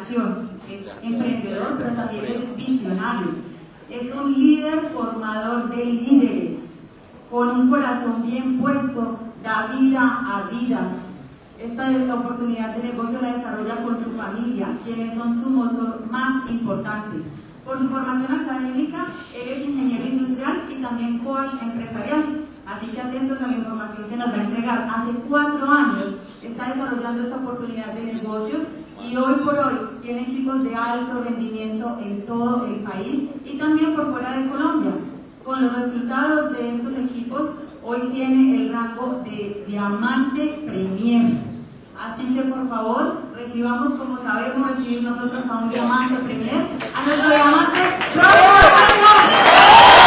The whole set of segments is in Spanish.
determinación, es emprendedor, pero también es visionario. Es un líder formador de líderes, con un corazón bien puesto, da vida a vida. Esta es la oportunidad de negocio la desarrolla con su familia, quienes son su motor más importante. Por su formación académica, él es ingeniero industrial y también coach empresarial. Así que atentos a la información que nos va a entregar. Hace cuatro años está desarrollando esta oportunidad de negocios y hoy por hoy tiene equipos de alto rendimiento en todo el país y también por fuera de Colombia. Con los resultados de estos equipos, hoy tiene el rango de diamante premier. Así que por favor, recibamos como sabemos recibir nosotros a un diamante premier, a nuestro diamante Gracias,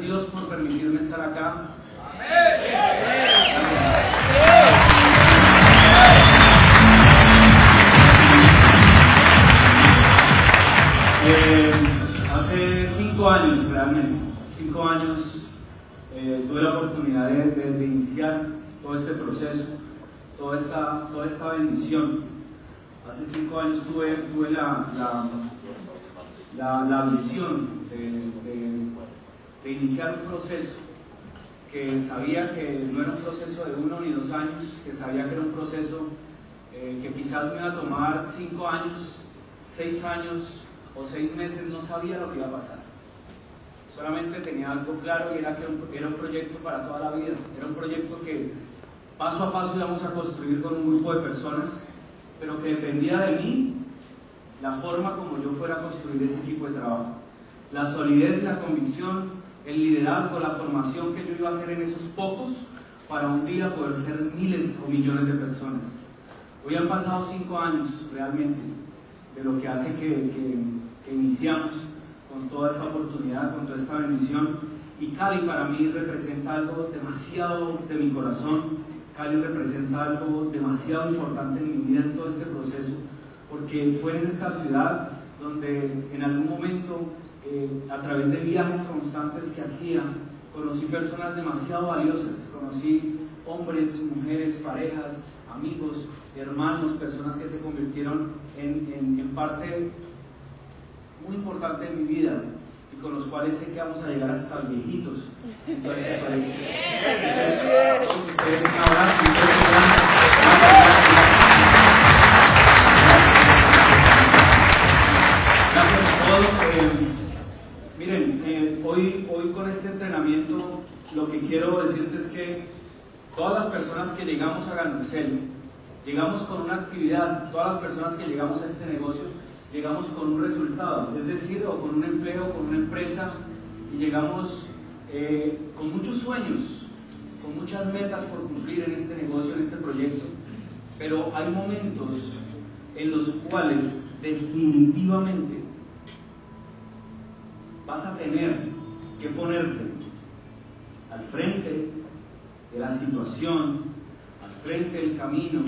Dios por permitirme estar acá. Eh, hace cinco años realmente, cinco años eh, tuve la oportunidad de, iniciar todo este proceso, toda esta, toda esta bendición. Hace cinco años tuve, tuve la, la, la- visión de- de iniciar un proceso que sabía que no era un proceso de uno ni dos años, que sabía que era un proceso eh, que quizás me iba a tomar cinco años, seis años o seis meses, no sabía lo que iba a pasar. Solamente tenía algo claro y era que un- era un proyecto para toda la vida, era un proyecto que paso a paso íbamos a construir con un grupo de personas, pero que dependía de mí la forma como yo fuera a construir ese equipo de trabajo. La solidez, la convicción, el liderazgo, la formación que yo iba a hacer en esos pocos para un día poder ser miles o millones de personas. Hoy han pasado cinco años realmente de lo que hace que, que- que iniciamos con toda esta oportunidad, con toda esta bendición. Y Cali para mí representa algo demasiado de mi corazón. Cali representa algo demasiado importante en mi vida en todo este proceso, porque fue en esta ciudad donde en algún momento, eh, a través de viajes constantes que hacía, conocí personas demasiado valiosas, conocí hombres, mujeres, parejas, amigos, hermanos, personas que se convirtieron en, en- parte muy importante de mi vida y con los cuales sé que vamos a llegar hasta viejitos. Entonces, ustedes un. Hoy, hoy con este entrenamiento lo que quiero decirles es que todas las personas que llegamos a Ganucel, llegamos con una actividad, todas las personas que llegamos a este negocio, llegamos con un resultado, es decir, o con un empleo, con una empresa, y llegamos eh, con muchos sueños, con muchas metas por cumplir en este negocio, en este proyecto. Pero hay momentos en los cuales definitivamente vas a tener que ponerte al frente de la situación, al frente del camino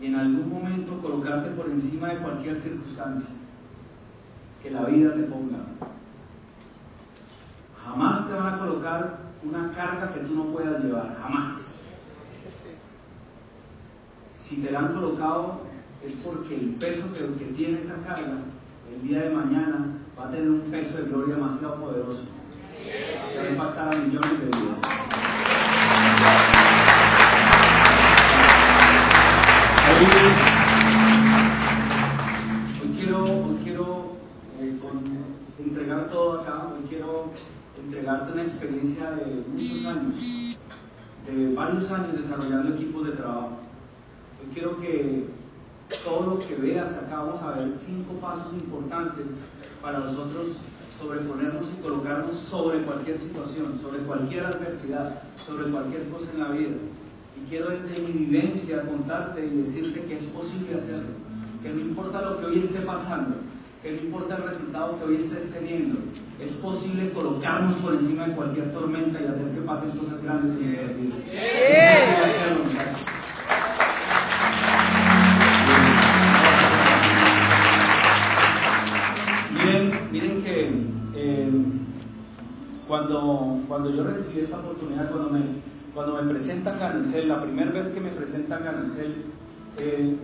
y en algún momento colocarte por encima de cualquier circunstancia que la vida te ponga. Jamás te van a colocar una carga que tú no puedas llevar, jamás. Si te la han colocado es porque el peso que, que tiene esa carga el día de mañana va a tener un peso de gloria demasiado poderoso. Va a impactar a millones de vidas. Hoy quiero, hoy quiero eh, entregar todo acá, hoy quiero entregarte una experiencia de muchos años, de varios años desarrollando equipos de trabajo. Hoy quiero que todo lo que veas acá, vamos a ver cinco pasos importantes para nosotros sobreponernos y colocarnos sobre cualquier situación, sobre cualquier adversidad, sobre cualquier cosa en la vida. Y quiero desde mi vivencia contarte y decirte que es posible hacerlo, que no importa lo que hoy esté pasando, que no importa el resultado que hoy estés teniendo, es posible colocarnos por encima de cualquier tormenta y hacer que pasen cosas grandes en nuestra vida. Cuando, cuando yo recibí esta oportunidad, cuando me, cuando me presentan Garnicel, la primera vez que me presentan Garnicel, eh,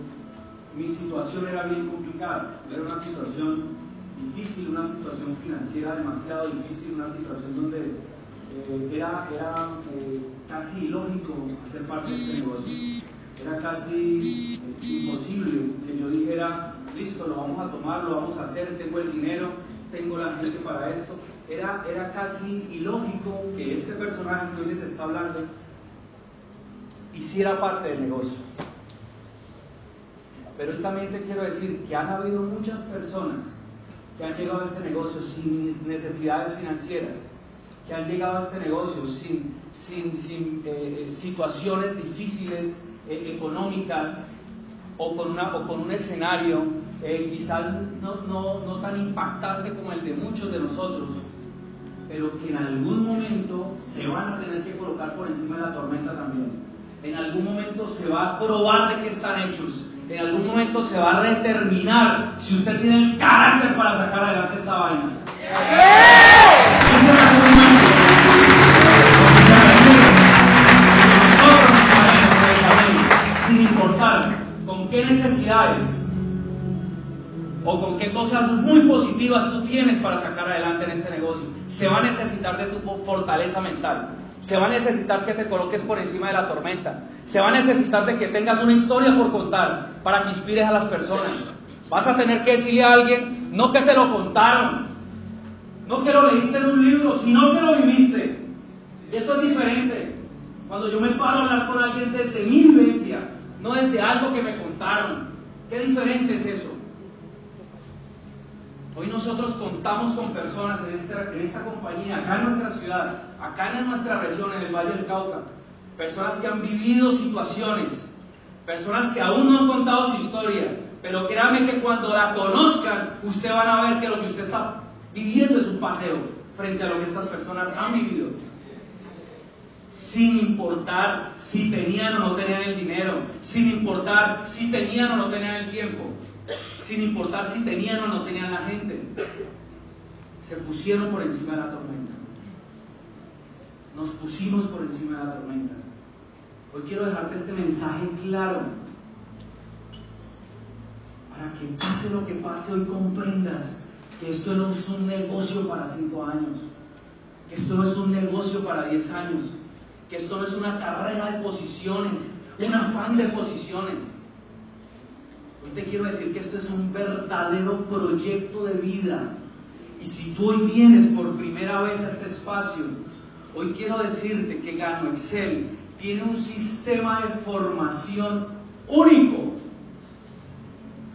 mi situación era bien complicada, era una situación difícil, una situación financiera demasiado difícil, una situación donde eh, era, era eh, casi ilógico hacer parte de este negocio. Era casi imposible que yo dijera, listo, lo vamos a tomar, lo vamos a hacer, tengo el dinero, tengo la gente para esto era, era casi ilógico que este personaje que hoy les está hablando hiciera parte del negocio. Pero también te quiero decir que han habido muchas personas que han llegado a este negocio sin necesidades financieras, que han llegado a este negocio sin, sin, eh, eh, situaciones difíciles eh, económicas o con, una, o con un escenario quizás no, no, no tan impactante como el de muchos de nosotros, pero que en algún momento se van a tener que colocar por encima de la tormenta también. En algún momento se va a probar de qué están hechos. En algún momento se va a determinar si usted tiene el carácter para sacar adelante esta vaina. Sin importar con qué necesidades o con qué cosas muy positivas tú tienes para sacar adelante en este negocio se va a necesitar de tu fortaleza mental. Se va a necesitar que te coloques por encima de la tormenta. Se va a necesitar de que tengas una historia por contar para que inspires a las personas. Vas a tener que decirle a alguien, no que te lo contaron, no que lo leíste en un libro, sino que lo viviste. Esto es diferente. Cuando yo me paro a hablar con alguien desde mi vivencia, no desde algo que me contaron. ¿Qué diferente es eso? Hoy nosotros contamos con personas en esta, en esta compañía, acá en nuestra ciudad, acá en nuestra región, en el Valle del Cauca, personas que han vivido situaciones, personas que aún no han contado su historia, pero créanme que cuando la conozcan, usted van a ver que lo que usted está viviendo es un paseo frente a lo que estas personas han vivido. Sin importar si tenían o no tenían el dinero, sin importar si tenían o no tenían el tiempo sin importar si tenían o no tenían la gente, se pusieron por encima de la tormenta. Nos pusimos por encima de la tormenta. Hoy quiero dejarte este mensaje claro. Para que pase lo que pase, hoy comprendas que esto no es un negocio para cinco años, que esto no es un negocio para diez años, que esto no es una carrera de posiciones, un afán de posiciones Hoy te quiero decir que esto es un verdadero proyecto de vida. Y si tú hoy vienes por primera vez a este espacio, hoy quiero decirte que Gano Excel tiene un sistema de formación único.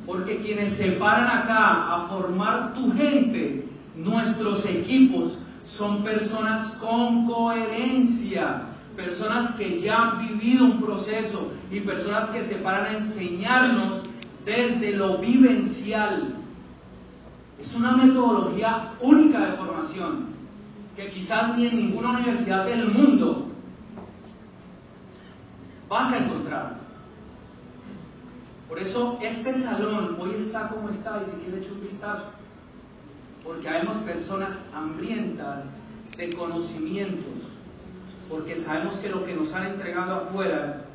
Porque quienes se paran acá a formar tu gente, nuestros equipos, son personas con coherencia, personas que ya han vivido un proceso y personas que se paran a enseñarnos desde lo vivencial. Es una metodología única de formación que quizás ni en ninguna universidad del mundo vas a encontrar. Por eso este salón hoy está como está y si quieres echar un vistazo, porque hay personas hambrientas de conocimientos, porque sabemos que lo que nos han entregado afuera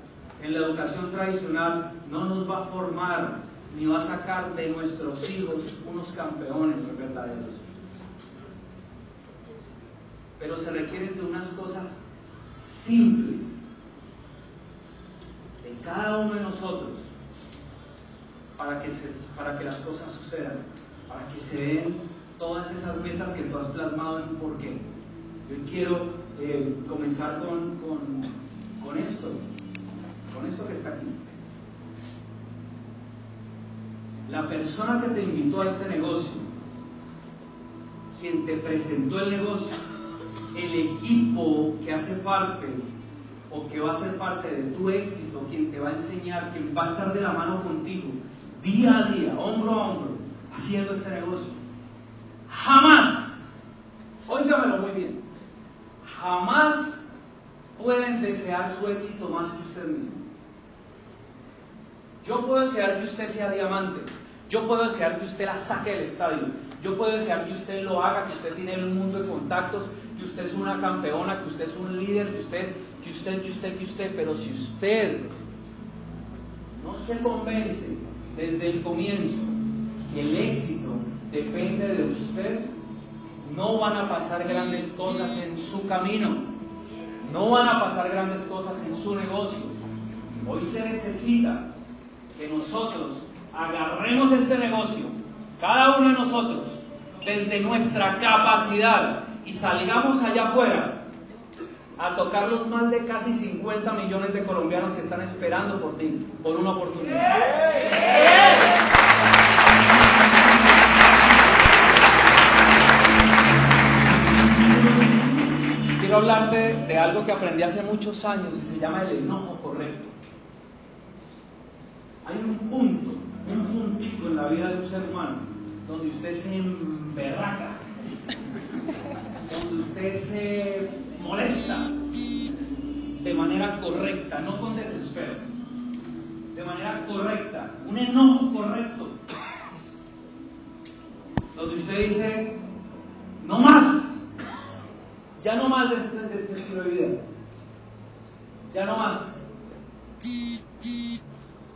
en la educación tradicional no nos va a formar ni va a sacar de nuestros hijos unos campeones verdaderos. Pero se requieren de unas cosas simples de cada uno de nosotros para que, para que las cosas sucedan, para que se den todas esas metas que tú has plasmado en por qué. Yo quiero eh, comenzar con, con esto, con esto que está aquí. La persona que te invitó a este negocio, quien te presentó el negocio, el equipo que hace parte o que va a ser parte de tu éxito, quien te va a enseñar, quien va a estar de la mano contigo, día a día, hombro a hombro, haciendo este negocio. Jamás, óigamelo muy bien, jamás pueden desear su éxito más que usted mismo. Yo puedo desear que usted sea diamante, yo puedo desear que usted la saque del estadio, yo puedo desear que usted lo haga, que usted tiene un mundo de contactos, que usted es una campeona, que usted es un líder, que usted, que usted, que usted, que usted, pero si usted no se convence desde el comienzo que el éxito depende de usted, no van a pasar grandes cosas en su camino, no van a pasar grandes cosas en su negocio. Hoy se necesita que nosotros agarremos este negocio, cada uno de nosotros, desde nuestra capacidad y salgamos allá afuera a tocar los más de casi 50 millones de colombianos que están esperando por ti, por una oportunidad. Quiero hablarte de algo que aprendí hace muchos años y se llama el enojo correcto. Hay un punto, un puntito en la vida de un ser humano donde usted se emberraca, donde usted se molesta de manera correcta, no con desespero, de manera correcta, un enojo correcto, donde usted dice, no más, ya no más de este, de este estilo de vida, ya no más.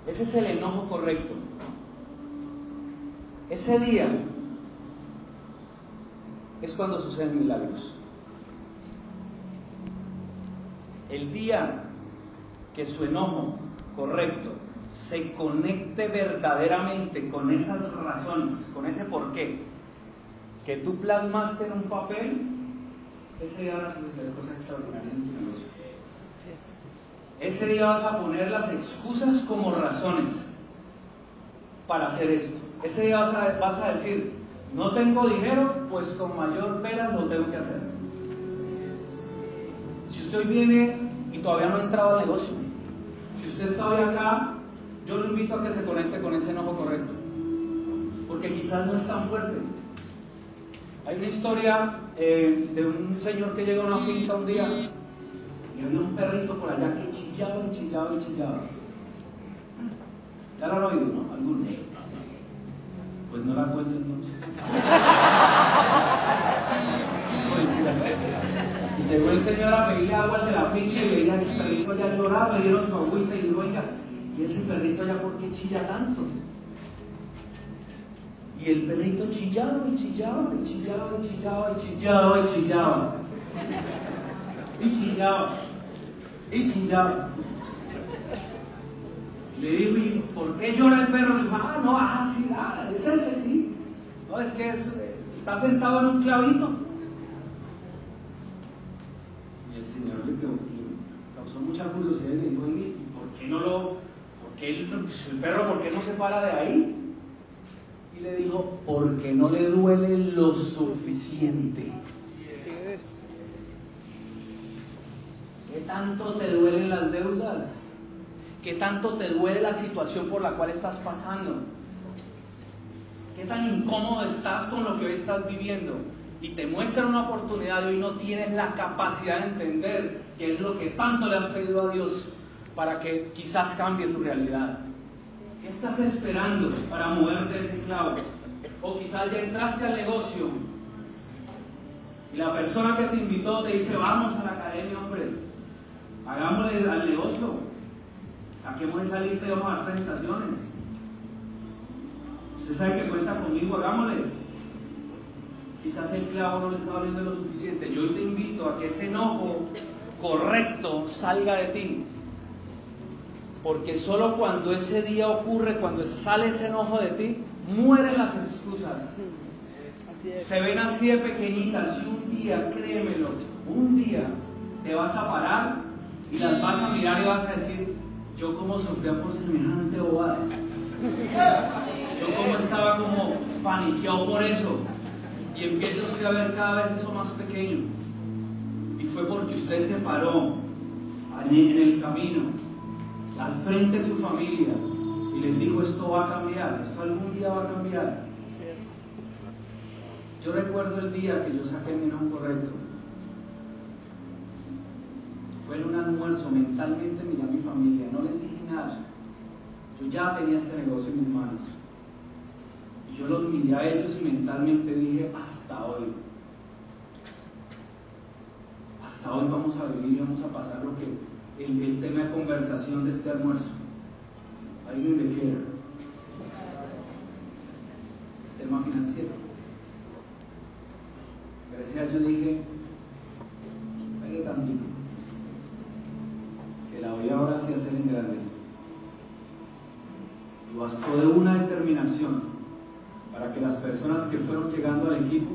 Ese es el enojo correcto. Ese día es cuando suceden milagros. El día que su enojo correcto se conecte verdaderamente con esas razones, con ese porqué que tú plasmaste en un papel, ese día vas a suceder cosas extraordinarias en tu negocio. Ese día vas a poner las excusas como razones para hacer esto. Ese día vas a, decir, no tengo dinero, pues con mayor pena lo tengo que hacer. Si usted viene y todavía no ha entrado al negocio, si usted está hoy acá, yo lo invito a que se conecte con ese enojo correcto, porque quizás no es tan fuerte. Hay una historia eh, de un señor que llega a una finca un día y había un perrito por allá que chillaba y chillaba y chillaba. Ya lo han oído, ¿no? Algunos. Pues no la cuento entonces. y llegó el señor a pedirle agua al de la finca y veía que el perrito ya lloraba, le dieron su agüita y dijo, oiga, ¿y ese perrito ya por qué chilla tanto? Y el perrito chillaba y chillaba y chillaba y chillaba y chillaba y chillaba. Y chillaba y chillaba. Le digo, ¿y por qué llora el perro? Le dijo, ah, no, ah, sí, ah, es ese, sí. No, es que está sentado en un clavito. Y el Señor le, causó mucha curiosidad y le dijo, ¿y por qué no lo, por qué el, el perro, por qué no se para de ahí? Y le dijo, porque no le duele lo suficiente. ¿Qué tanto te duelen las deudas? ¿Qué tanto te duele la situación por la cual estás pasando? ¿Qué tan incómodo estás con lo que hoy estás viviendo? y te muestran una oportunidad y hoy no tienes la capacidad de entender qué es lo que tanto le has pedido a Dios para que quizás cambie tu realidad. ¿Qué estás esperando para moverte ese clavo? O quizás ya entraste al negocio y la persona que te invitó te dice, vamos a la academia, hombre, hagámosle al negocio, saquemos esa lista y vamos a dar presentaciones. Usted sabe que cuenta conmigo, hagámosle. Quizás el clavo no le está abriendo lo suficiente. Yo te invito a que ese enojo correcto salga de ti. Porque solo cuando ese día ocurre, cuando sale ese enojo de ti, mueren las excusas. Se ven así de pequeñitas y un día, créemelo, un día te vas a parar y las vas a mirar y vas a decir, yo como sufría por semejante bobada. Yo como estaba como paniqueado por eso. Y empieza usted a ver cada vez eso más pequeño. Y fue porque usted se paró en el camino, al frente de su familia, y les dijo, esto va a cambiar, esto algún día va a cambiar. Yo recuerdo el día que yo saqué mi nombre correcto. Fue un almuerzo, mentalmente miré a mi familia, no les dije nada. Yo ya tenía este negocio en mis manos. Y yo los miré a ellos y mentalmente dije, hasta hoy. Hasta hoy vamos a vivir y vamos a pasar lo que el, el tema de conversación de este almuerzo. ¿Alguien me quiera? Tema financiero. Gracias, yo dije, hay tantito, la voy ahora sí a hacer en grande. Bastó de una determinación para que las personas que fueron llegando al equipo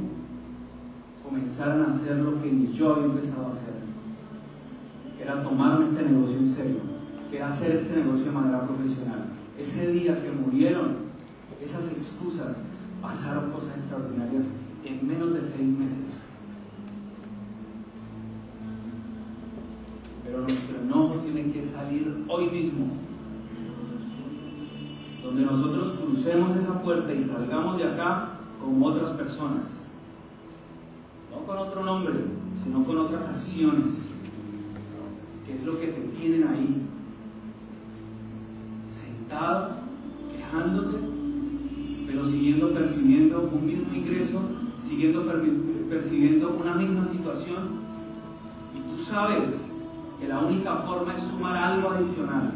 comenzaran a hacer lo que ni yo había empezado a hacer, era tomar este negocio en serio, que era hacer este negocio de manera profesional. Ese día que murieron esas excusas, pasaron cosas extraordinarias en menos de seis meses. Pero nuestro enojo tiene que salir hoy mismo. Donde nosotros crucemos esa puerta y salgamos de acá con otras personas. No con otro nombre, sino con otras acciones. Que es lo que te tienen ahí. Sentado, quejándote, pero siguiendo percibiendo un mismo ingreso, siguiendo percibiendo una misma situación. Y tú sabes que la única forma es sumar algo adicional.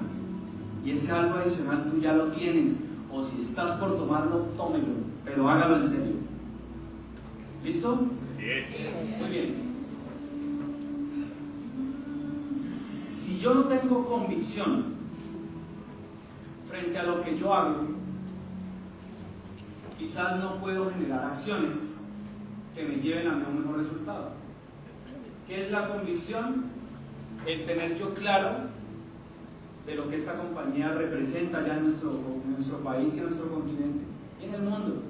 Y ese algo adicional tú ya lo tienes. O si estás por tomarlo, tómelo. Pero hágalo en serio. ¿Listo? Muy bien. Si yo no tengo convicción frente a lo que yo hago, quizás no puedo generar acciones que me lleven a un mejor resultado. ¿Qué es la convicción? El tener yo claro de lo que esta compañía representa ya en nuestro, en nuestro país y en nuestro continente y en el mundo.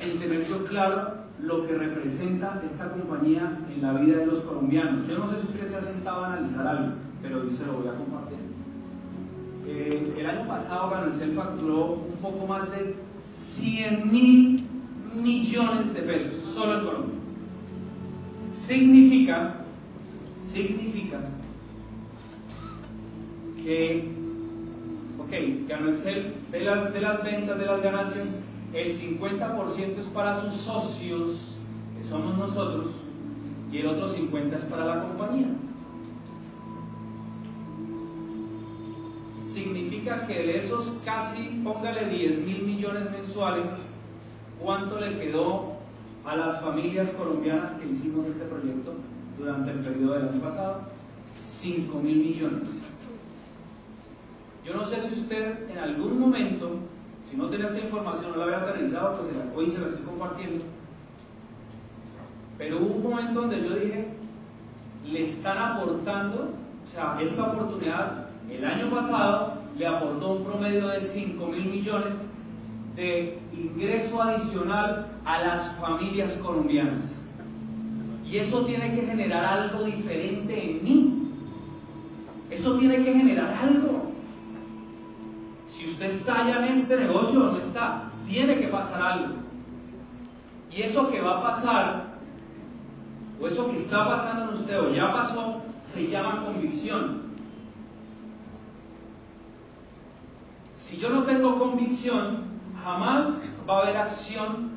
El tener yo claro lo que representa esta compañía en la vida de los colombianos. Yo no sé si usted se ha sentado a analizar algo, pero yo se lo voy a compartir. Eh, el año pasado Ganancel facturó un poco más de 100 mil millones de pesos solo en Colombia. Significa, significa que, ok, Ganancel de las, de las ventas, de las ganancias, el 50% es para sus socios, que somos nosotros, y el otro 50% es para la compañía. Significa que de esos casi, póngale 10 mil millones mensuales, ¿cuánto le quedó a las familias colombianas que hicimos este proyecto durante el periodo del año pasado? 5 mil millones. Yo no sé si usted en algún momento si no tenía esta información, no la había aterrizado, pues hoy se la estoy compartiendo. Pero hubo un momento donde yo dije, le están aportando, o sea, esta oportunidad, el año pasado le aportó un promedio de 5 mil millones de ingreso adicional a las familias colombianas. Y eso tiene que generar algo diferente en mí. Eso tiene que generar algo. Si usted está ya en este negocio o no está, tiene que pasar algo. Y eso que va a pasar, o eso que está pasando en usted, o ya pasó, se llama convicción. Si yo no tengo convicción, jamás va a haber acción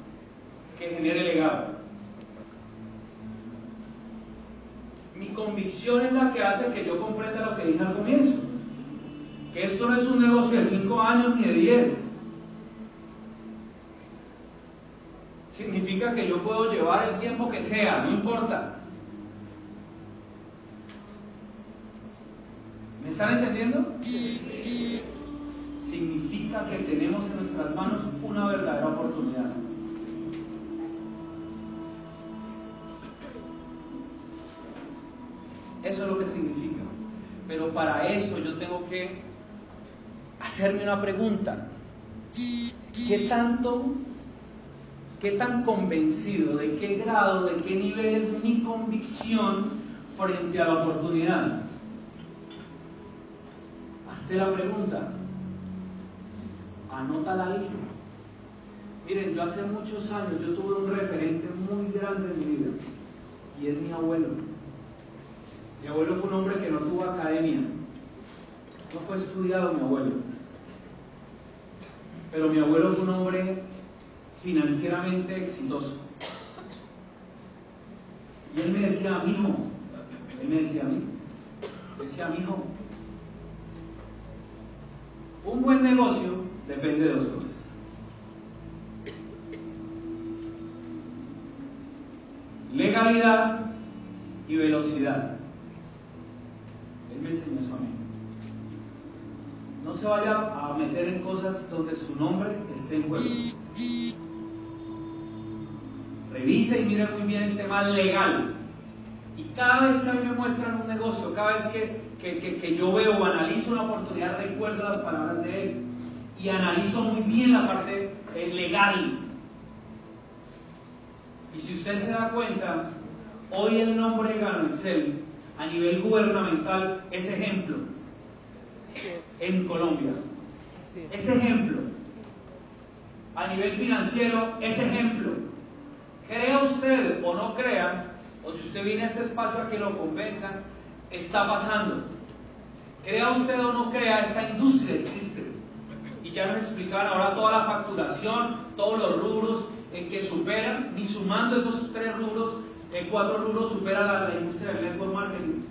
que genere legado. Mi convicción es la que hace que yo comprenda lo que dije al comienzo. Que esto no es un negocio de 5 años ni de 10. Significa que yo puedo llevar el tiempo que sea, no importa. ¿Me están entendiendo? Significa que tenemos en nuestras manos una verdadera oportunidad. Eso es lo que significa. Pero para eso yo tengo que hacerme una pregunta. ¿Qué tanto, qué tan convencido, de qué grado, de qué nivel es mi convicción frente a la oportunidad? Hazte la pregunta. Anótala ahí. Miren, yo hace muchos años yo tuve un referente muy grande en mi vida y es mi abuelo. Mi abuelo fue un hombre que no tuvo academia, no fue estudiado mi abuelo. Pero mi abuelo fue un hombre financieramente exitoso. Y él me decía, mi hijo, él me decía a mí, decía, mi hijo, un buen negocio depende de dos cosas. Legalidad y velocidad. Él me enseñó eso a mí. No se vaya a meter en cosas donde su nombre esté en juego. Revise y mire muy bien el tema legal. Y cada vez que a mí me muestran un negocio, cada vez que, que yo veo o analizo una oportunidad, recuerdo las palabras de él. Y analizo muy bien la parte legal. Y si usted se da cuenta, hoy el nombre Ganancel a nivel gubernamental es ejemplo en Colombia. Es ejemplo. A nivel financiero es ejemplo. Crea usted o no crea, o si usted viene a este espacio a que lo convenza, está pasando. Crea usted o no crea, esta industria existe. Y ya nos explicaron ahora toda la facturación, todos los rubros en que superan, ni sumando esos tres rubros, en cuatro rubros supera la, industria del network marketing.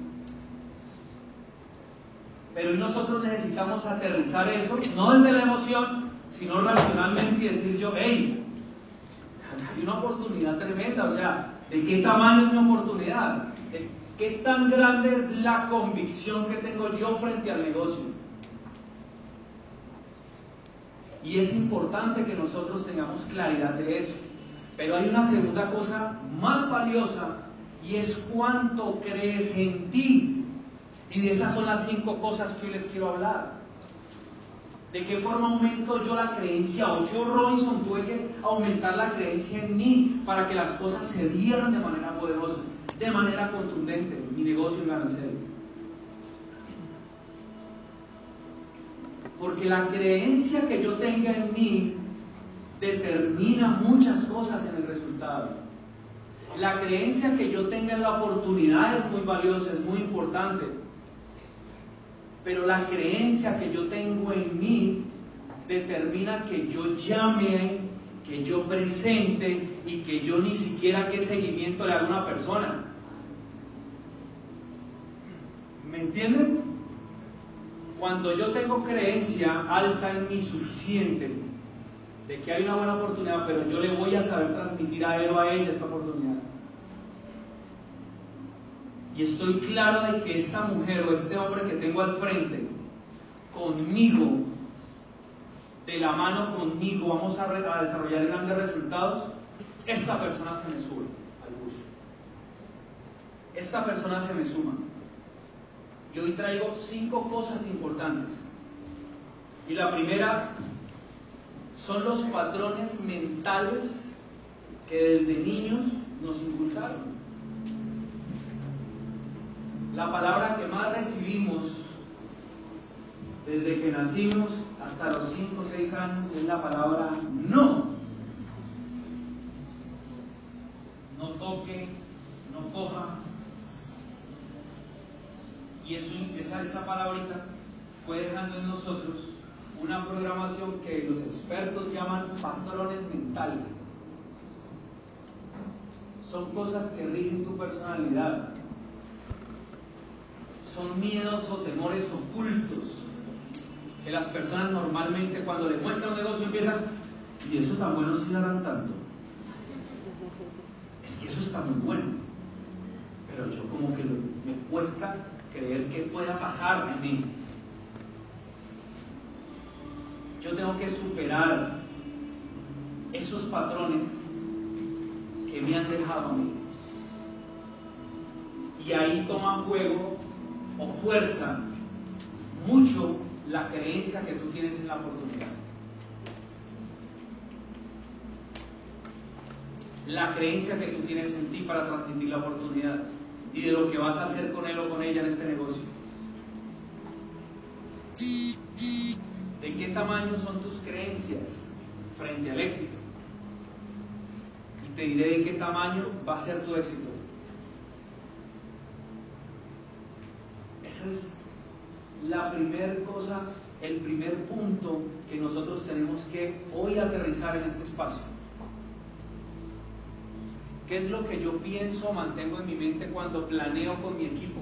Pero nosotros necesitamos aterrizar eso, no desde la emoción, sino racionalmente y decir yo, hey, hay una oportunidad tremenda, o sea, ¿de qué tamaño es mi oportunidad? ¿De qué tan grande es la convicción que tengo yo frente al negocio? Y es importante que nosotros tengamos claridad de eso. Pero hay una segunda cosa más valiosa y es cuánto crees en ti. Y de esas son las cinco cosas que hoy les quiero hablar. ¿De qué forma aumento yo la creencia? O yo, Robinson, tuve que aumentar la creencia en mí para que las cosas se dieran de manera poderosa, de manera contundente, mi negocio en Ganancel. Porque la creencia que yo tenga en mí determina muchas cosas en el resultado. La creencia que yo tenga en la oportunidad es muy valiosa, es muy importante. Pero la creencia que yo tengo en mí determina que yo llame, que yo presente y que yo ni siquiera qué seguimiento le haga a persona. ¿Me entienden? Cuando yo tengo creencia alta en mí suficiente, de que hay una buena oportunidad, pero yo le voy a saber transmitir a él o a ella esta oportunidad. Y estoy claro de que esta mujer o este hombre que tengo al frente, conmigo, de la mano conmigo, vamos a, a desarrollar grandes resultados, esta persona se me sube al bus. Esta persona se me suma. Y hoy traigo cinco cosas importantes. Y la primera son los patrones mentales que desde niños nos inculcaron. La palabra que más recibimos desde que nacimos hasta los 5 o 6 años es la palabra no. No toque, no coja. Y eso, esa, esa palabrita fue dejando en nosotros una programación que los expertos llaman patrones mentales. Son cosas que rigen tu personalidad. Son miedos o temores ocultos que las personas normalmente cuando le muestran un negocio empiezan, y eso tan bueno si harán tanto. Es que eso está muy bueno. Pero yo como que me cuesta creer que pueda pasar en mí. Yo tengo que superar esos patrones que me han dejado a mí. Y ahí toma juego o fuerza mucho la creencia que tú tienes en la oportunidad. La creencia que tú tienes en ti para transmitir la oportunidad y de lo que vas a hacer con él o con ella en este negocio. ¿De qué tamaño son tus creencias frente al éxito? Y te diré de qué tamaño va a ser tu éxito. Esa es la primera cosa, el primer punto que nosotros tenemos que hoy aterrizar en este espacio. ¿Qué es lo que yo pienso, mantengo en mi mente cuando planeo con mi equipo?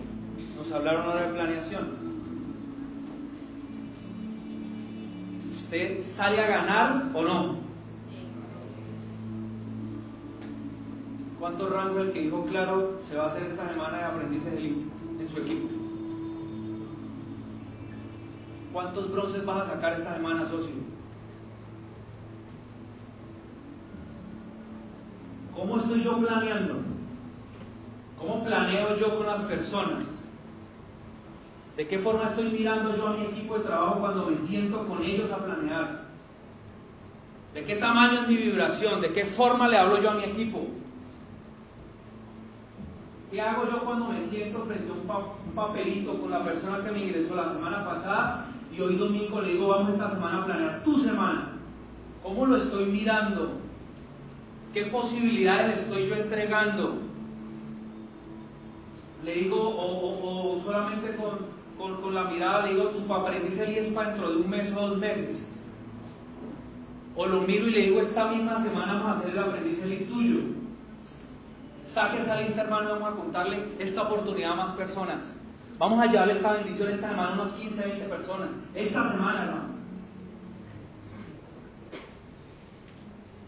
Nos hablaron ahora de planeación. ¿Usted sale a ganar o no? ¿Cuántos rangos que dijo claro se va a hacer esta semana de aprendices en su equipo? ¿Cuántos bronces vas a sacar esta semana, socio? ¿Cómo estoy yo planeando? ¿Cómo planeo yo con las personas? ¿De qué forma estoy mirando yo a mi equipo de trabajo cuando me siento con ellos a planear? ¿De qué tamaño es mi vibración? ¿De qué forma le hablo yo a mi equipo? ¿Qué hago yo cuando me siento frente a un, papelito con la persona que me ingresó la semana pasada y hoy domingo le digo, vamos esta semana a planear tu semana? ¿Cómo lo estoy mirando? ¿Qué posibilidades estoy yo entregando? Le digo, o solamente con, con, la mirada le digo, tu aprendiz el es para dentro de un mes o dos meses. O lo miro y le digo, esta misma semana vamos a hacer el aprendiz el tuyo. Saque esa lista, hermano, vamos a contarle esta oportunidad a más personas. Vamos a llevarle esta bendición esta semana a unas 15, 20 personas. Esta semana, hermano.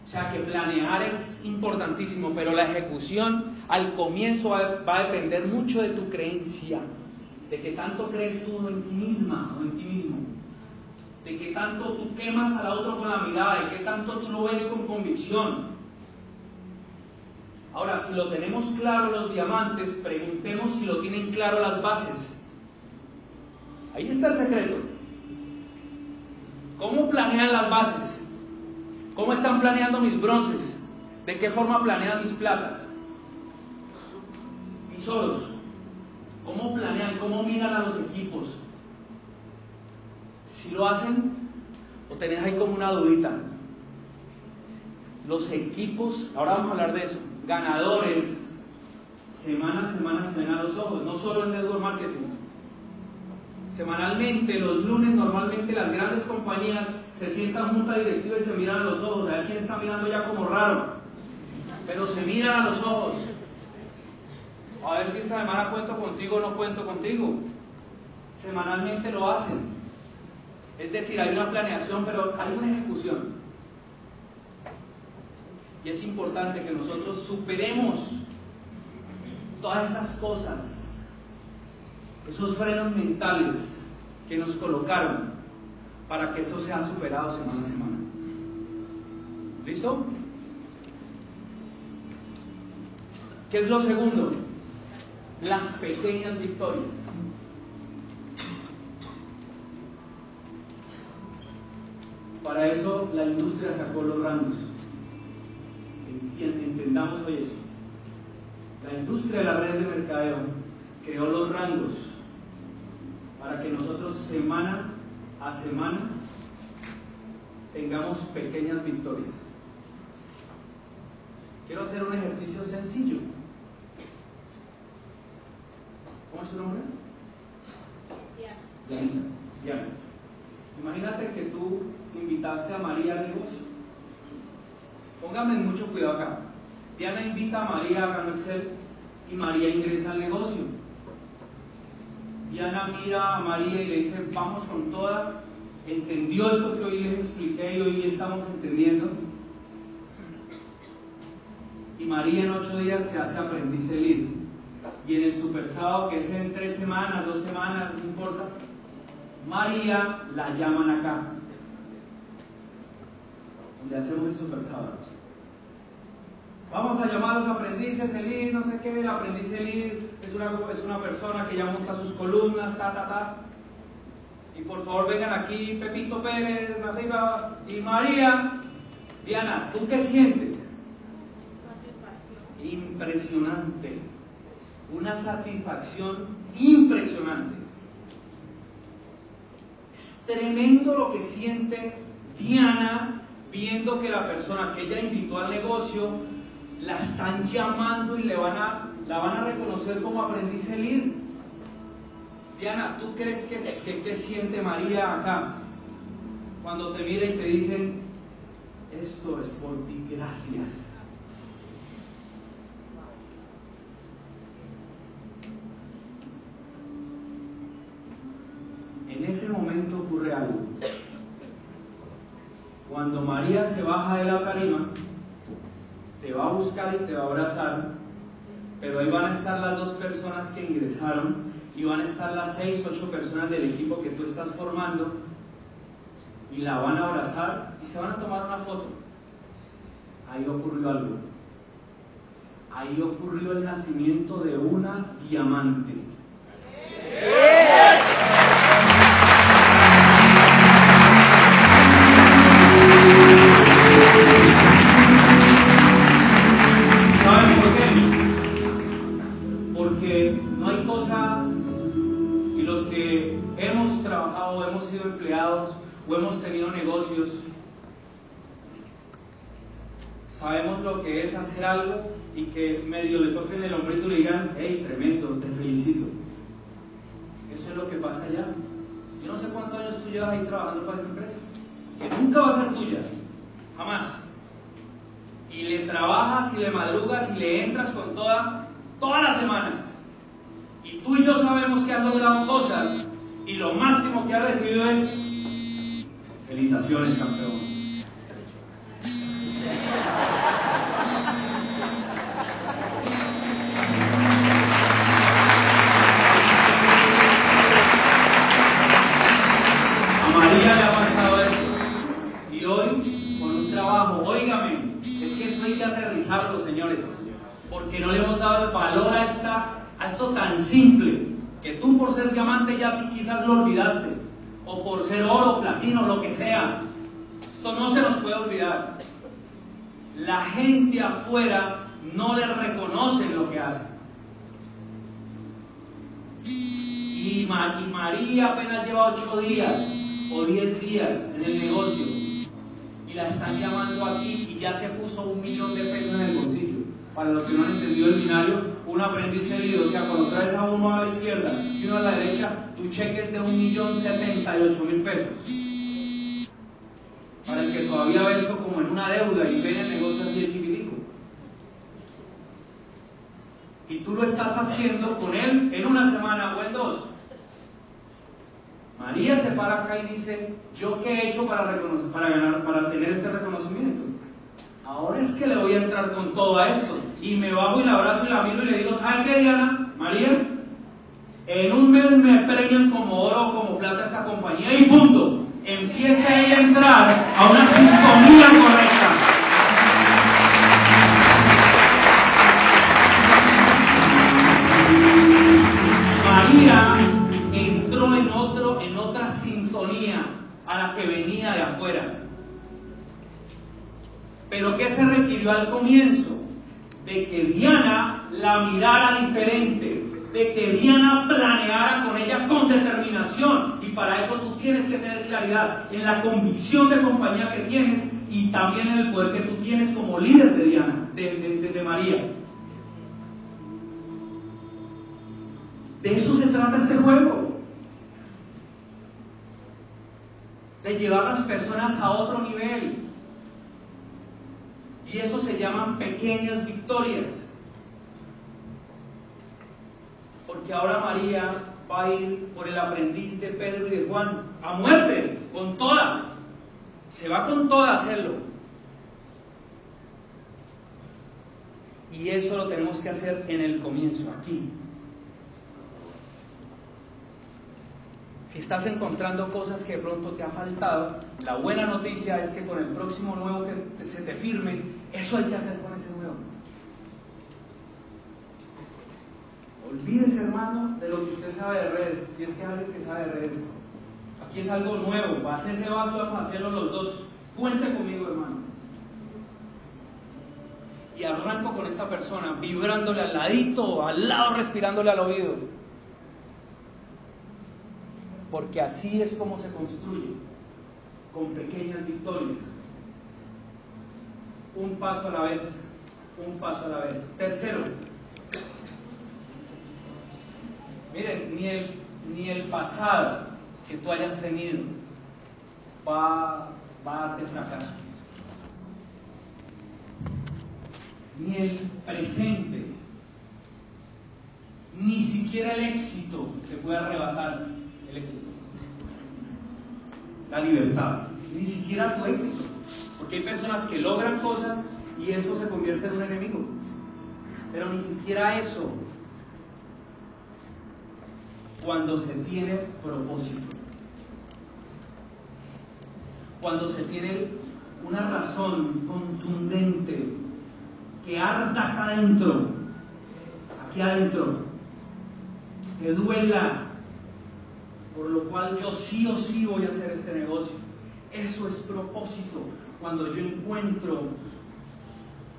O sea que planear es importantísimo, pero la ejecución al comienzo va a depender mucho de tu creencia de que tanto crees tú en ti misma o en ti mismo, de que tanto tú quemas al otro con la mirada, de que tanto tú lo ves con convicción. Ahora, si lo tenemos claro los diamantes, preguntemos si lo tienen claro las bases. Ahí está el secreto. ¿Cómo planean las bases? ¿Cómo están planeando mis bronces? ¿De qué forma planean mis platas? Mis oros. ¿Cómo planean? ¿Cómo miran a los equipos? Si lo hacen, o tenés ahí como una dudita. Los equipos, ahora vamos a hablar de eso, ganadores, semana a semana se ven a los ojos, no solo en network marketing. Semanalmente, los lunes, normalmente las grandes compañías se sientan junta directiva y se miran a los ojos. A ver quién está mirando ya como raro. Pero se miran a los ojos a ver si esta semana cuento contigo o no cuento contigo. Semanalmente lo hacen. Es decir, hay una planeación, pero hay una ejecución. Y es importante que nosotros superemos todas estas cosas, esos frenos mentales que nos colocaron para que eso sea superado semana a semana. ¿Listo? ¿Qué es lo segundo? Las pequeñas victorias. Para eso la industria sacó los rangos. Entendamos hoy eso. La industria de la red de mercadeo creó los rangos para que nosotros semana a semana tengamos pequeñas victorias. Quiero hacer un ejercicio sencillo. ¿Cómo es su nombre? Diana. Imagínate que tú invitaste a María al negocio. Póngame mucho cuidado acá. Diana invita a María a ganar Excel y María ingresa al negocio. Diana mira a María y le dice, vamos con toda, entendió esto que hoy les expliqué y hoy estamos entendiendo. Y María en ocho días se hace aprendiz líder. Y en el super sábado, que es en tres semanas, dos semanas, no importa, María la llaman acá. Donde hacemos el super sábado. Vamos a llamar a los aprendices, el no sé qué, el aprendiz el es una, es una persona que ya monta sus columnas, ta, ta, ta. Y por favor vengan aquí Pepito Pérez, arriba, y María. Diana, ¿tú qué sientes? Impresionante. Una satisfacción impresionante. Es tremendo lo que siente Diana viendo que la persona que ella invitó al negocio la están llamando y le van a, la van a reconocer como aprendiz líder. Diana, ¿tú crees que, que, siente María acá? Cuando te mira y te dicen, esto es por ti, gracias. En ese momento ocurre algo. Cuando María se baja de la tarima, te va a buscar y te va a abrazar, pero ahí van a estar las dos personas que ingresaron y van a estar las seis, ocho personas del equipo que tú estás formando y la van a abrazar y se van a tomar una foto. Ahí ocurrió algo. Ahí ocurrió el nacimiento de una diamante. o sabemos lo que es hacer algo y que medio le toquen el hombrito y le digan, hey, tremendo, te felicito. Eso es lo que pasa allá. Yo no sé cuántos años tú llevas ahí trabajando para esa empresa, que nunca va a ser tuya, jamás. Y le trabajas y le madrugas y le entras con toda, todas las semanas. Y tú y yo sabemos que has logrado cosas y lo máximo que has recibido es Felicitaciones, campeón. Diamante ya quizás lo olvidaste o por ser oro, platino, lo que sea. Esto no se nos puede olvidar. La gente afuera no le reconoce lo que hace. Y, María apenas lleva ocho días o diez días en el negocio y la están llamando aquí y ya se puso un millón de pesos en el bolsillo. Para los que no han entendido el binario, un aprendiz seguido, o sea, cuando traes a uno a la izquierda y uno a la derecha, tu cheque es de un millón setenta y ocho mil pesos. Para el que todavía ve esto como en una deuda y ve el negocio así de chiquitico. Y tú lo estás haciendo con él en una semana o en dos. María se para acá y dice, ¿yo qué he hecho para, para, ganar, para tener este reconocimiento? Ahora es que le voy a entrar con todo a esto. Y me bajo y la abrazo y la miro y le digo, ¿sabes qué, Diana? María, en un mes me premian como oro o como plata esta compañía y punto. Empieza ella a entrar a una sintonía correcta. María entró en otro, en otra sintonía a la que venía de afuera. Pero ¿qué se requirió al comienzo? De que Diana la mirara diferente, de que Diana planeara con ella con determinación. Y para eso tú tienes que tener claridad en la convicción de compañía que tienes y también en el poder que tú tienes como líder de Diana, de, de María. De eso se trata este juego. de llevar a las personas a otro nivel. Y eso se llaman pequeñas victorias. Porque ahora María va a ir por el aprendiz de Pedro y de Juan a muerte, con toda. Se va con toda a hacerlo. Y eso lo tenemos que hacer en el comienzo, aquí. Si estás encontrando cosas que pronto te ha faltado, la buena noticia es que con el próximo nuevo que se te firme, eso hay que hacer con ese nuevo. Olvídese, hermano, de lo que usted sabe de redes, si es que alguien que sabe de redes. Aquí es algo nuevo, va ese vaso, vamos a hacerlo los dos. Cuente conmigo, hermano. Y arranco con esta persona, vibrándole al ladito, al lado, respirándole al oído porque así es como se construye, con pequeñas victorias. Un paso a la vez, un paso a la vez. Tercero, miren, ni el, ni el pasado que tú hayas tenido va, va a darte fracaso. Ni el presente, ni siquiera el éxito te puede arrebatar el éxito. La libertad. Ni siquiera tu éxito. Porque hay personas que logran cosas y eso se convierte en un enemigo. Pero ni siquiera eso cuando se tiene propósito. Cuando se tiene una razón contundente que harta acá adentro, aquí adentro, que duela, por lo cual yo sí o sí voy a hacer este negocio. Eso es propósito. Cuando yo encuentro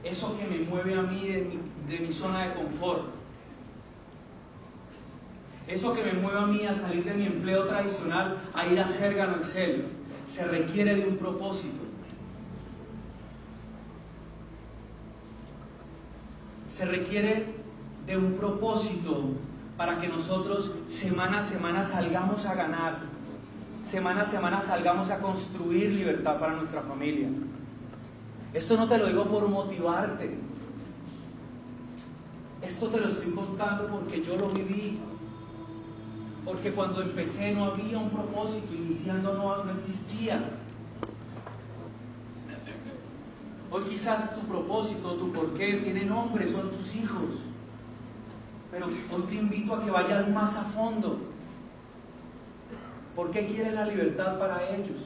eso que me mueve a mí de mi, zona de confort, eso que me mueve a mí a salir de mi empleo tradicional a ir a hacer Gano Excel, se requiere de un propósito. Se requiere de un propósito para que nosotros semana a semana salgamos a ganar, semana a semana salgamos a construir libertad para nuestra familia. Esto no te lo digo por motivarte, esto te lo estoy contando porque yo lo viví, porque cuando empecé no había un propósito, iniciando no, existía. Hoy quizás tu propósito, tu porqué tiene nombre, son tus hijos. Pero hoy te invito a que vayas más a fondo. ¿Por qué quieres la libertad para ellos?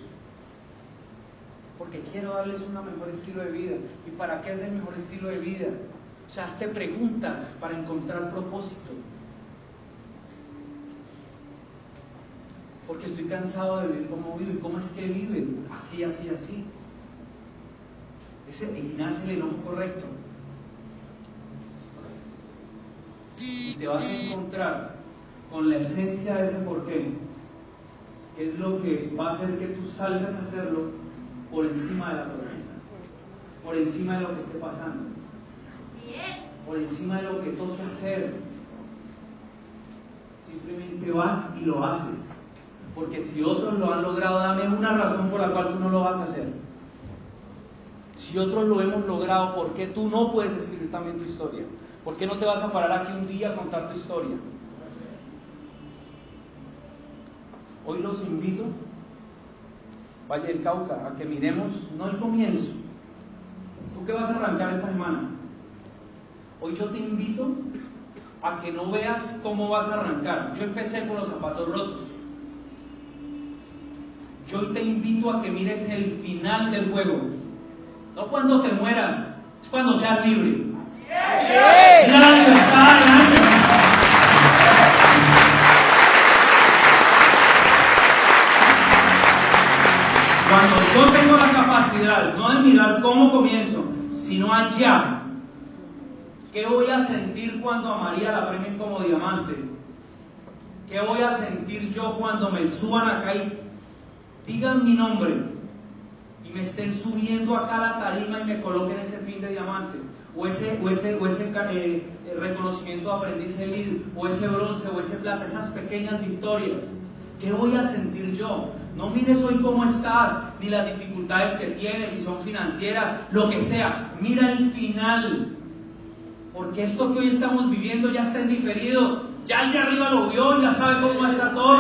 Porque quiero darles un mejor estilo de vida. ¿Y para qué es el mejor estilo de vida? O sea, hazte preguntas para encontrar propósito. Porque estoy cansado de vivir como vivo. ¿Y cómo es que viven? Así, así, así. Ese es el enojo correcto. y te vas a encontrar con la esencia de ese porqué, es lo que va a hacer que tú salgas a hacerlo por encima de la tormenta, por encima de lo que esté pasando, por encima de lo que toque hacer. Simplemente vas y lo haces. Porque si otros lo han logrado, dame una razón por la cual tú no lo vas a hacer. Si otros lo hemos logrado, ¿por qué tú no puedes escribir también tu historia? ¿Por qué no te vas a parar aquí un día a contar tu historia? Hoy los invito, Valle del Cauca, a que miremos no el comienzo. ¿Tú qué vas a arrancar esta semana? Hoy yo te invito a que no veas cómo vas a arrancar. Yo empecé con los zapatos rotos. Yo hoy te invito a que mires el final del juego. No cuando te mueras, es cuando seas libre. Cuando no de mirar cómo comienzo, sino allá, ¿qué voy a sentir cuando a María la premien como diamante? ¿Qué voy a sentir yo cuando me suban acá y digan mi nombre y me estén subiendo acá a la tarima y me coloquen ese fin de diamante? o ese, o ese, o ese eh, reconocimiento de aprendiz líder, o ese bronce, o ese plata, esas pequeñas victorias. ¿Qué voy a sentir yo? No mires hoy cómo estás, ni las dificultades que tienes, si son financieras, lo que sea. Mira el final. Porque esto que hoy estamos viviendo ya está en diferido. Ya el de arriba lo vio y ya sabe cómo va a estar todo.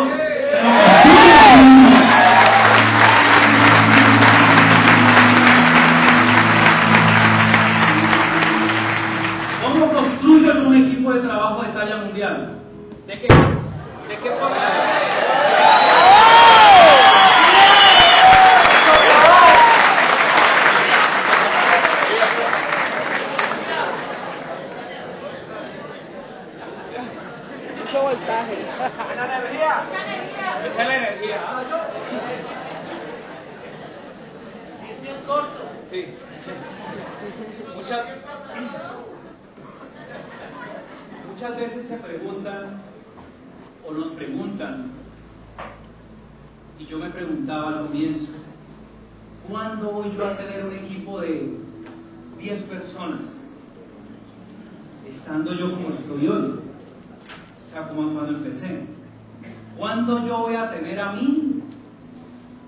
¿Cuándo yo voy a tener a mí?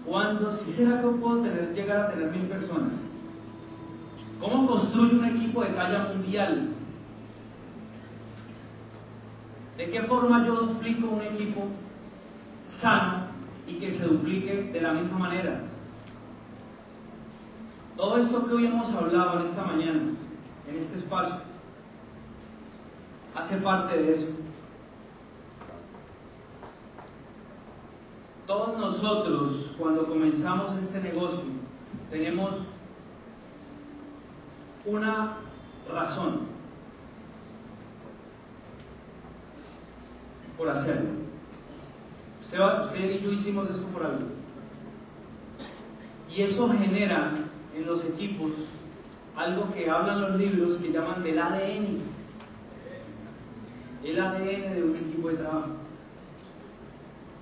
¿Cuándo? ¿Sí será que puedo tener, llegar a tener mil personas? ¿Cómo construyo un equipo de talla mundial? ¿De qué forma yo duplico un equipo sano y que se duplique de la misma manera? Todo esto que hoy hemos hablado en esta mañana, en este espacio, hace parte de eso. Todos nosotros, cuando comenzamos este negocio, tenemos una razón por hacerlo. Usted, y yo hicimos esto por algo. Y eso genera en los equipos algo que hablan los libros que llaman del ADN. El ADN de un equipo de trabajo.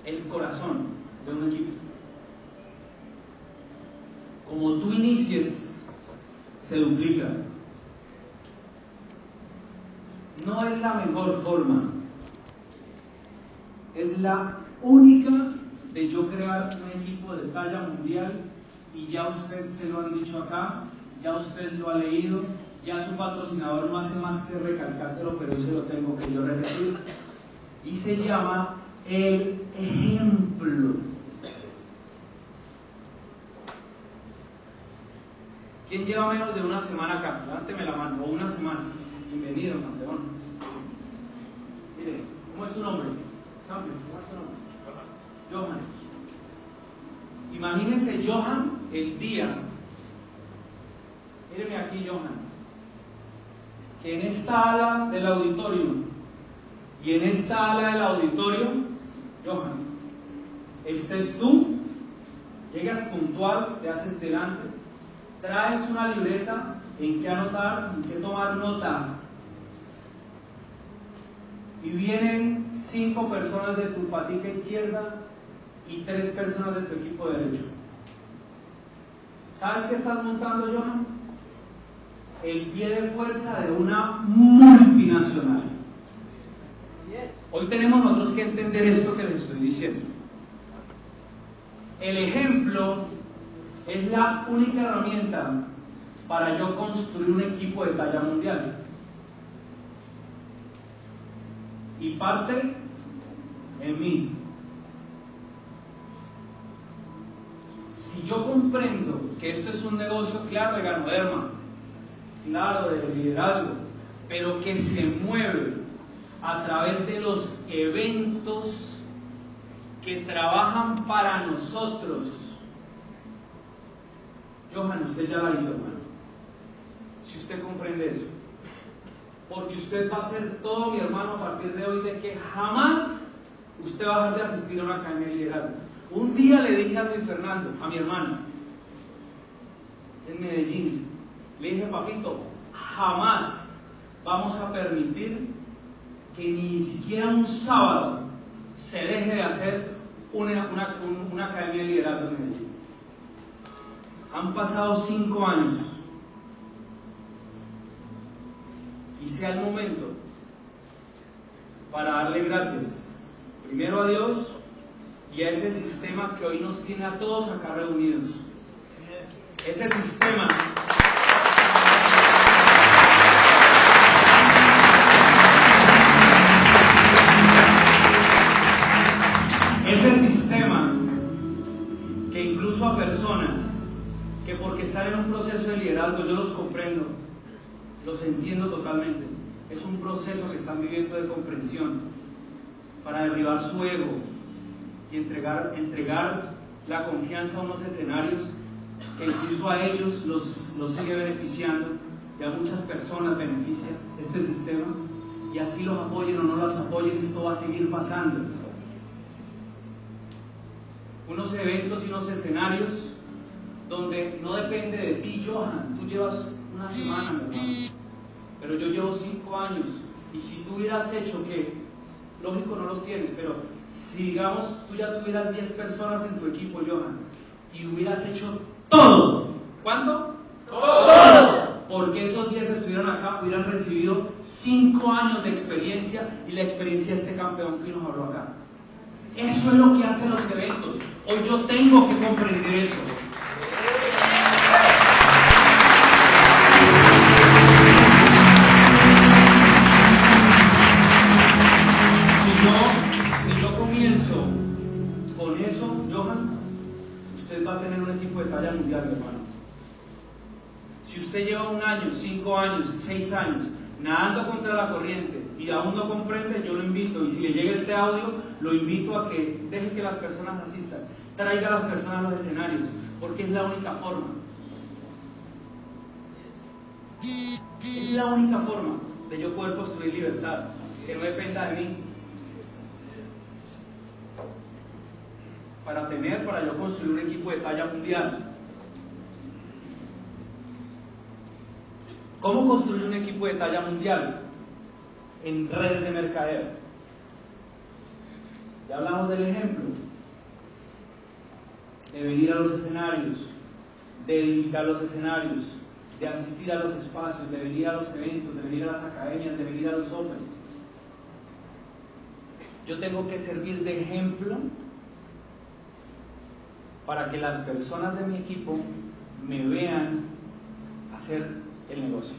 El corazón de un equipo. Como tú inicies, se duplica. No es la mejor forma. Es la única de yo crear un equipo de talla mundial y ya usted se lo han dicho acá, ya usted lo ha leído, ya su patrocinador no hace más que recalcárselo, pero yo se lo tengo que yo repetir. Y se llama el ejemplo. ¿Quién lleva menos de una semana acá? Levánteme la mano, o una semana. Bienvenido, campeón. Mire, ¿cómo es su nombre? ¿cómo es su nombre? Johan. Imagínense Johan el día. Míreme aquí, Johan. Que en esta ala del auditorio y en esta ala del auditorio, Johan, estés tú, llegas puntual, te haces delante, traes una libreta en que anotar, en que tomar nota. Y vienen cinco personas de tu patica izquierda y tres personas de tu equipo derecho. ¿Sabes qué estás montando, Johan? El pie de fuerza de una multinacional. Hoy tenemos nosotros que entender esto que les estoy diciendo. El ejemplo es la única herramienta para yo construir un equipo de talla mundial. Y parte en mí. Si yo comprendo que esto es un negocio, claro, de ganoderma, claro, de liderazgo, pero que se mueve a través de los eventos que trabajan para nosotros. Johan, usted ya la hizo, hermano. Si usted comprende eso. Porque usted va a hacer todo, mi hermano, a partir de hoy, de que jamás usted va a dejar de asistir a una academia de. Un día le dije a Luis Fernando, a mi hermano, en Medellín, le dije, papito, jamás vamos a permitir que ni siquiera un sábado se deje de hacer una, una, un- una academia de liderazgo en Medellín. Han pasado cinco años y sea el momento para darle gracias primero a Dios y a ese sistema que hoy nos tiene a todos acá reunidos. Ese sistema yo los comprendo, los entiendo totalmente. Es un proceso que están viviendo de comprensión para derribar su ego y entregar, entregar la confianza a unos escenarios que incluso a ellos los, los sigue beneficiando y a muchas personas beneficia este sistema y así los apoyen o no los apoyen, esto va a seguir pasando. Unos eventos y unos escenarios donde no depende de ti, Johan, tú llevas una semana, mi hermano, pero yo llevo cinco años y si tú hubieras hecho que, lógico no los tienes, pero si digamos tú ya tuvieras 10 personas en tu equipo, Johan, y hubieras hecho todo, ¿cuánto? Todo. Porque esos 10 estuvieron acá, hubieran recibido 5 años de experiencia y la experiencia de este campeón que nos habló acá. Eso es lo que hacen los eventos. Hoy yo tengo que comprender eso. Va a tener un equipo de talla mundial, hermano. Si usted lleva un año, cinco años, seis años, nadando contra la corriente y aún no comprende, yo lo invito, y si le llega este audio, lo invito a que deje que las personas asistan, traiga a las personas a los escenarios, porque es la única forma. Es la única forma de yo poder construir libertad, que no dependa de mí. Para tener, para yo construir un equipo de talla mundial. ¿Cómo construir un equipo de talla mundial? En redes de mercadeo. Ya hablamos del ejemplo. De venir a los escenarios, de dedicar los escenarios, de asistir a los espacios, de venir a los eventos, de venir a las academias, de venir a los Open. Yo tengo que servir de ejemplo para que las personas de mi equipo me vean hacer el negocio.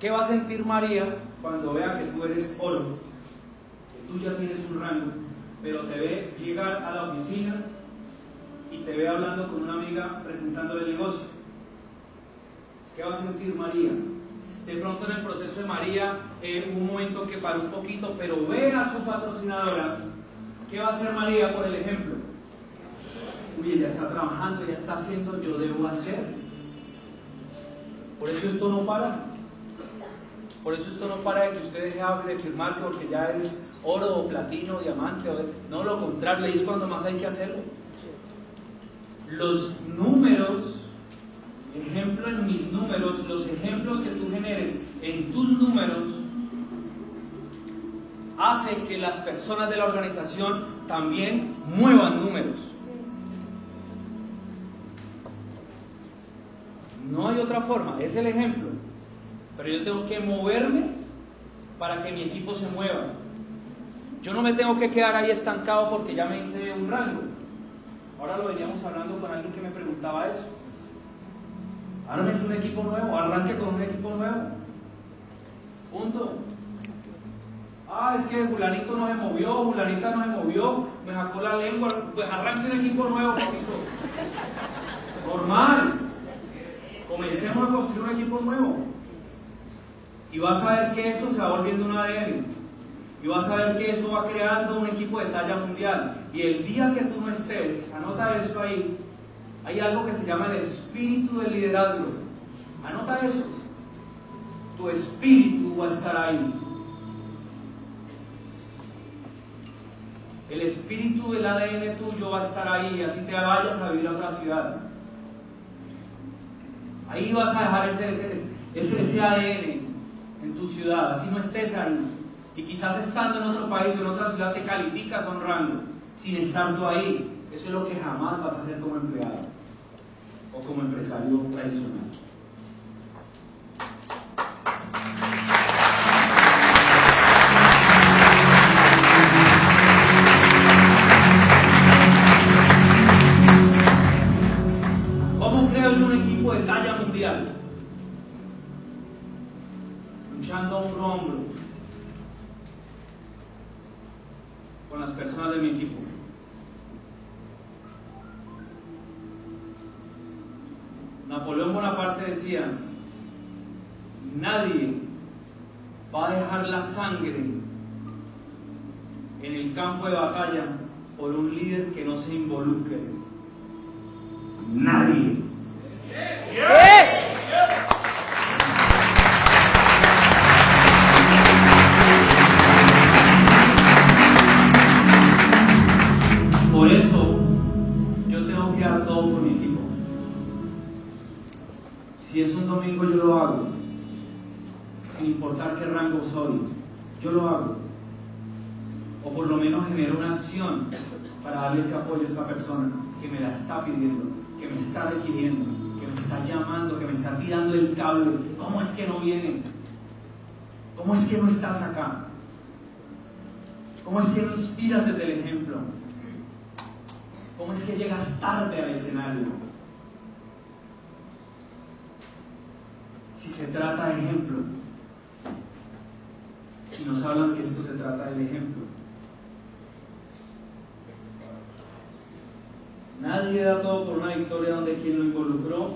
¿Qué va a sentir María cuando vea que tú eres oro? Que tú ya tienes un rango, pero te ve llegar a la oficina y te ve hablando con una amiga presentándole el negocio. ¿Qué va a sentir María? De pronto en el proceso de María, eh, un momento que paró un poquito, pero ve a su patrocinadora. ¿Qué va a hacer María por el ejemplo? Uy, ella está trabajando, ella está haciendo, yo debo hacer. Por eso esto no para. Por eso esto no para de que usted deje de firmar porque ya es oro o platino o diamante. O no, lo contrario, ahí es cuando más hay que hacerlo. Los números, ejemplo en mis números, los ejemplos que tú generes en tus números, hacen que las personas de la organización también muevan números. No hay otra forma, es el ejemplo. Pero yo tengo que moverme para que mi equipo se mueva. Yo no me tengo que quedar ahí estancado porque ya me hice un rango. Ahora lo veníamos hablando con alguien que me preguntaba eso. Ármese un equipo nuevo, arranque con un equipo nuevo. Punto. Ah, es que Julanito no se movió, Julanita no se movió, me sacó la lengua. Pues arranque un equipo nuevo, poquito. Normal. Comencemos a construir un equipo nuevo. Y vas a ver que eso se va volviendo un ADN. Y vas a ver que eso va creando un equipo de talla mundial. Y el día que tú no estés, anota esto ahí, hay algo que se llama el espíritu del liderazgo. Anota eso. Tu espíritu va a estar ahí. El espíritu del ADN tuyo va a estar ahí, así te vayas a vivir a otra ciudad. Ahí vas a dejar ese, ese, ese, ADN en tu ciudad, así no estés ahí. Y quizás estando en otro país o en otra ciudad te calificas honrando, sin estar tú ahí. Eso es lo que jamás vas a hacer como empleado o como empresario tradicional. La sangre en el campo de batalla por un líder que no se involucre. Nadie. Por eso yo tengo que dar todo por mi equipo. Si es un domingo yo lo hago, importar qué rango soy, yo lo hago. O por lo menos genero una acción para darle ese apoyo a esa persona que me la está pidiendo, que me está requiriendo, que me está llamando, que me está tirando el cable. ¿Cómo es que no vienes? ¿Cómo es que no estás acá? ¿Cómo es que no inspiras desde el ejemplo? ¿Cómo es que llegas tarde al escenario? Si se trata de ejemplo, si nos hablan que esto se trata del ejemplo. Nadie da todo por una victoria donde quien lo involucró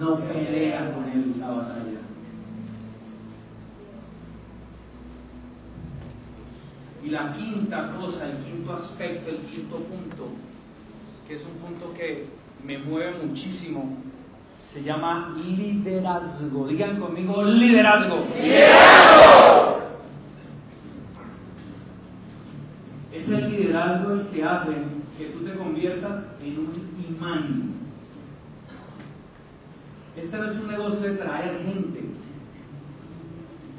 no pelea con él la batalla. Y la quinta cosa, el quinto aspecto, el quinto punto, que es un punto que me mueve muchísimo, se llama liderazgo. Digan conmigo liderazgo. ¡Liderazgo! Es el liderazgo el que hace que tú te conviertas en un imán. Este no es un negocio de traer gente.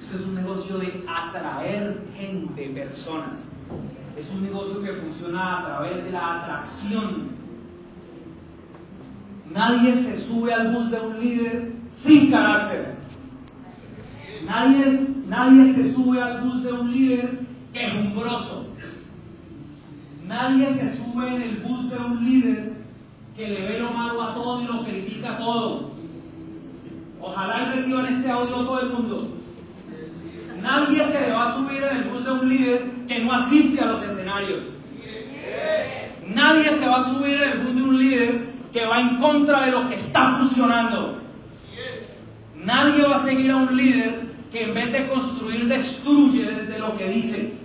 Este es un negocio de atraer gente, personas. Es un negocio que funciona a través de la atracción. Nadie se sube al bus de un líder sin carácter. Nadie, nadie se sube al bus de un líder quejumbroso. Nadie se sube en el bus de un líder que le ve lo malo a todo y lo critica todo. Ojalá y reciban este audio todo el mundo. Nadie se va a subir en el bus de un líder que no asiste a los escenarios. Nadie se va a subir en el bus de un líder que va en contra de lo que está funcionando. Nadie va a seguir a un líder que en vez de construir destruye desde lo que dice.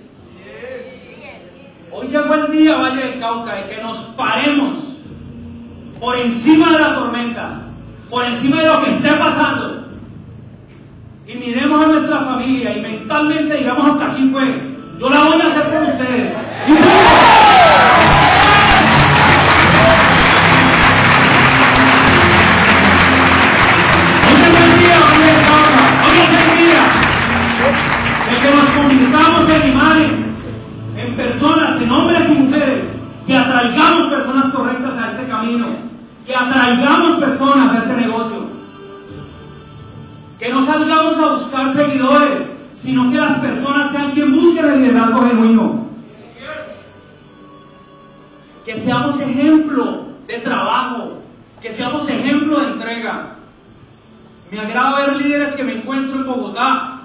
Hoy llegó el día, Valle del Cauca, de que nos paremos por encima de la tormenta, por encima de lo que esté pasando, y miremos a nuestra familia y mentalmente digamos hasta aquí fue, yo la voy a hacer por ustedes.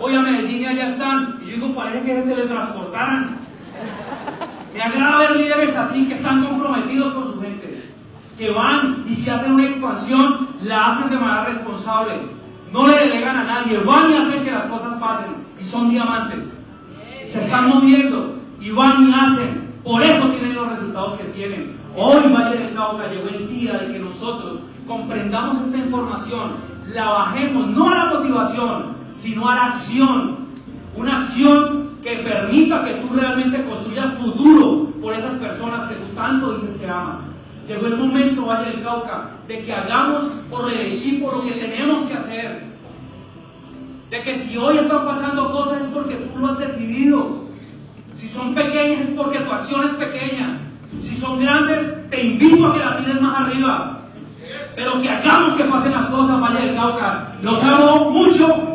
Voy a Medellín y allá están, y yo digo, parece que se teletransportaran. Me agrada ver líderes así que están comprometidos con su gente, que van y si hacen una expansión, la hacen de manera responsable, no le delegan a nadie, van y hacen que las cosas pasen, y son diamantes, se están moviendo, y van y hacen, por eso tienen los resultados que tienen. Hoy, Valle del Cauca, llegó el día de que nosotros comprendamos esta información, la bajemos no la motivación, sino a la acción. Una acción que permita que tú realmente construyas futuro por esas personas que tú tanto dices que amas. Llegó el momento, Valle del Cauca, de que hagamos por elegir por lo que tenemos que hacer. De que si hoy están pasando cosas es porque tú lo has decidido. Si son pequeñas es porque tu acción es pequeña. Si son grandes, te invito a que las tires más arriba. Pero que hagamos que pasen las cosas, Valle del Cauca. Los amo mucho.